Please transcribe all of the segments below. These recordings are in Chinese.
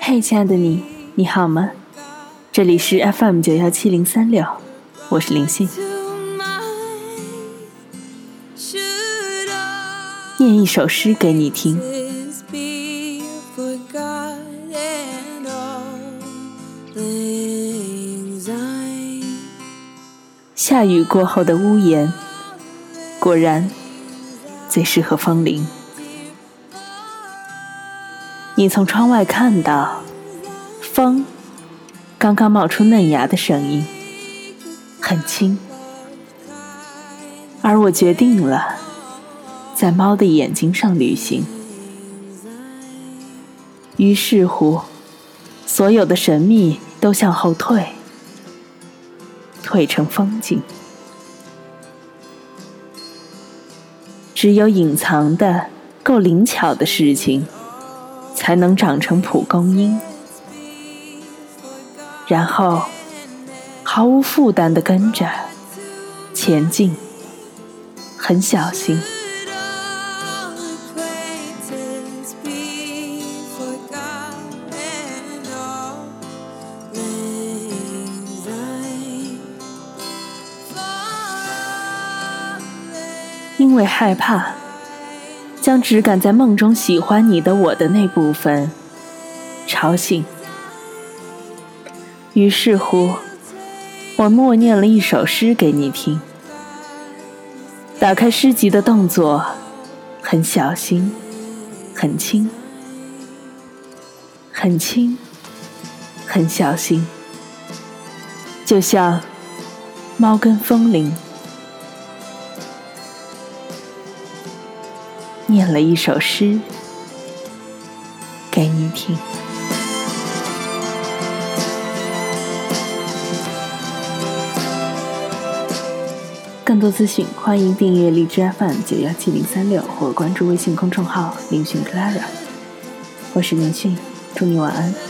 嘿，亲爱的你，你好吗？这里是 FM 九幺七零三六，我是林信。念一首诗给你听。下雨过后的屋檐，果然最适合风铃。你从窗外看到风刚刚冒出嫩芽的声音，很轻。而我决定了，在猫的眼睛上旅行。于是乎，所有的神秘都向后退。退成风景，只有隐藏的够灵巧的事情，才能长成蒲公英，然后毫无负担的跟着前进，很小心。因为害怕，将只敢在梦中喜欢你的我的那部分吵醒。于是乎，我默念了一首诗给你听。打开诗集的动作很小心，很轻，很轻，很小心，就像猫跟风铃。念了一首诗给你听。更多资讯，欢迎订阅荔枝 FM 九幺七零三六，或关注微信公众号“林讯 Clara”。我是林讯，祝你晚安。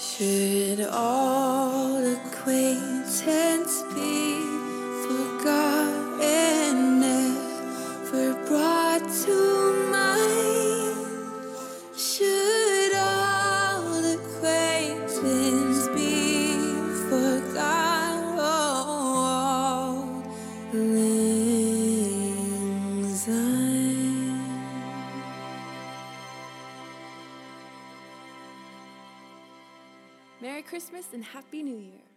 Should all acquaintance Merry Christmas and Happy New Year.